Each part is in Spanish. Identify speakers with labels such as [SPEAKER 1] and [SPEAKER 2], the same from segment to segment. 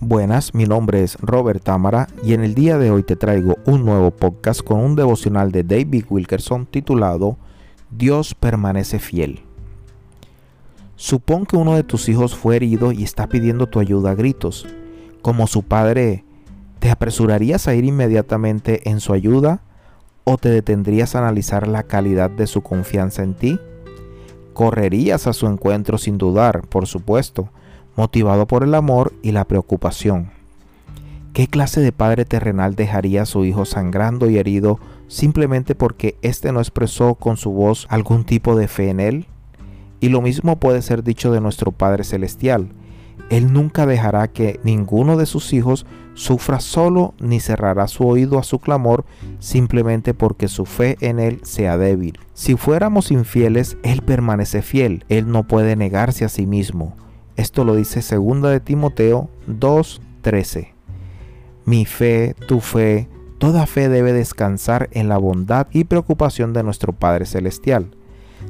[SPEAKER 1] Buenas, mi nombre es Robert Támara y en el día de hoy te traigo un nuevo podcast con un devocional de David Wilkerson titulado Dios permanece fiel. Supón que uno de tus hijos fue herido y está pidiendo tu ayuda a gritos. Como su padre, ¿te apresurarías a ir inmediatamente en su ayuda o te detendrías a analizar la calidad de su confianza en ti? Correrías a su encuentro sin dudar, por supuesto, motivado por el amor y la preocupación. ¿Qué clase de padre terrenal dejaría a su hijo sangrando y herido simplemente porque éste no expresó con su voz algún tipo de fe en él? Y lo mismo puede ser dicho de nuestro Padre Celestial. Él nunca dejará que ninguno de sus hijos sufra solo ni cerrará su oído a su clamor simplemente porque su fe en Él sea débil. Si fuéramos infieles, Él permanece fiel, Él no puede negarse a sí mismo. Esto lo dice 2 de Timoteo 2:13. Mi fe, tu fe, toda fe debe descansar en la bondad y preocupación de nuestro Padre Celestial.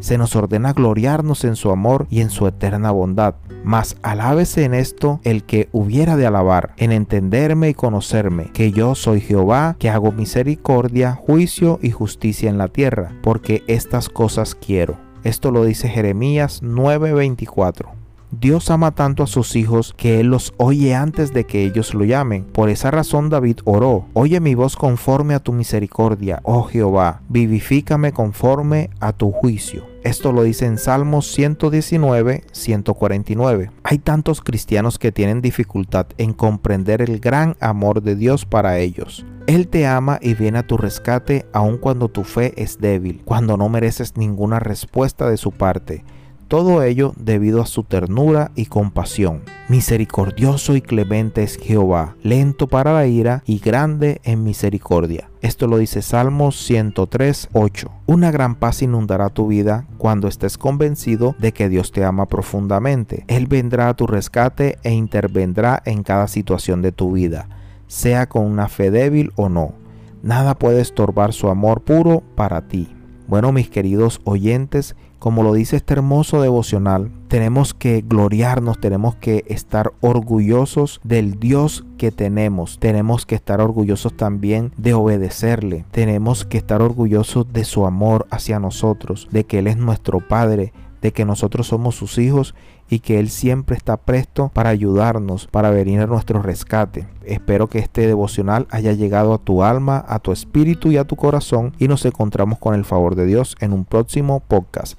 [SPEAKER 1] Se nos ordena gloriarnos en su amor y en su eterna bondad. Mas alábese en esto el que hubiera de alabar, en entenderme y conocerme, que yo soy Jehová, que hago misericordia, juicio y justicia en la tierra, porque estas cosas quiero. Esto lo dice Jeremías 9:24. Dios ama tanto a sus hijos que Él los oye antes de que ellos lo llamen. Por esa razón David oró, Oye mi voz conforme a tu misericordia, oh Jehová, vivifícame conforme a tu juicio. Esto lo dice en Salmos 119, 149. Hay tantos cristianos que tienen dificultad en comprender el gran amor de Dios para ellos. Él te ama y viene a tu rescate aun cuando tu fe es débil, cuando no mereces ninguna respuesta de su parte todo ello debido a su ternura y compasión. Misericordioso y clemente es Jehová, lento para la ira y grande en misericordia. Esto lo dice Salmos 103, 8. Una gran paz inundará tu vida cuando estés convencido de que Dios te ama profundamente. Él vendrá a tu rescate e intervendrá en cada situación de tu vida, sea con una fe débil o no. Nada puede estorbar su amor puro para ti. Bueno, mis queridos oyentes, como lo dice este hermoso devocional, tenemos que gloriarnos, tenemos que estar orgullosos del Dios que tenemos, tenemos que estar orgullosos también de obedecerle, tenemos que estar orgullosos de su amor hacia nosotros, de que Él es nuestro Padre, de que nosotros somos sus hijos y que Él siempre está presto para ayudarnos, para venir a nuestro rescate. Espero que este devocional haya llegado a tu alma, a tu espíritu y a tu corazón y nos encontramos con el favor de Dios en un próximo podcast.